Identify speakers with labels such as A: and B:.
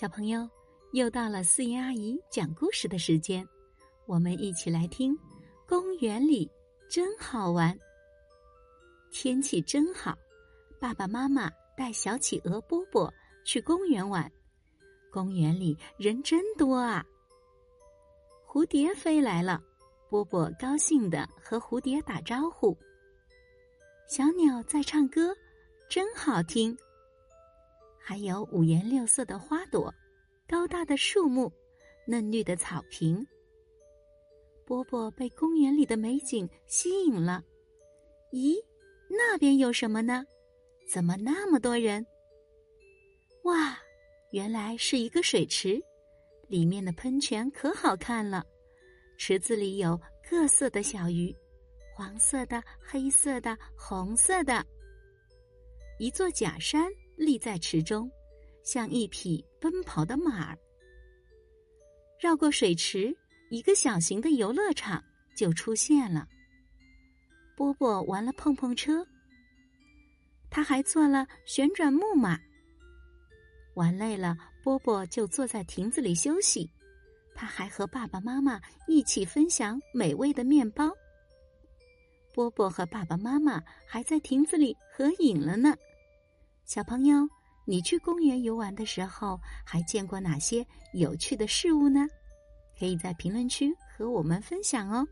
A: 小朋友，又到了四言阿姨讲故事的时间，我们一起来听。公园里真好玩，天气真好，爸爸妈妈带小企鹅波波去公园玩。公园里人真多啊！蝴蝶飞来了，波波高兴的和蝴蝶打招呼。小鸟在唱歌，真好听。还有五颜六色的花朵，高大的树木，嫩绿的草坪。波波被公园里的美景吸引了。咦，那边有什么呢？怎么那么多人？哇，原来是一个水池，里面的喷泉可好看了。池子里有各色的小鱼，黄色的、黑色的、红色的。一座假山。立在池中，像一匹奔跑的马儿。绕过水池，一个小型的游乐场就出现了。波波玩了碰碰车，他还坐了旋转木马。玩累了，波波就坐在亭子里休息。他还和爸爸妈妈一起分享美味的面包。波波和爸爸妈妈还在亭子里合影了呢。小朋友，你去公园游玩的时候，还见过哪些有趣的事物呢？可以在评论区和我们分享哦。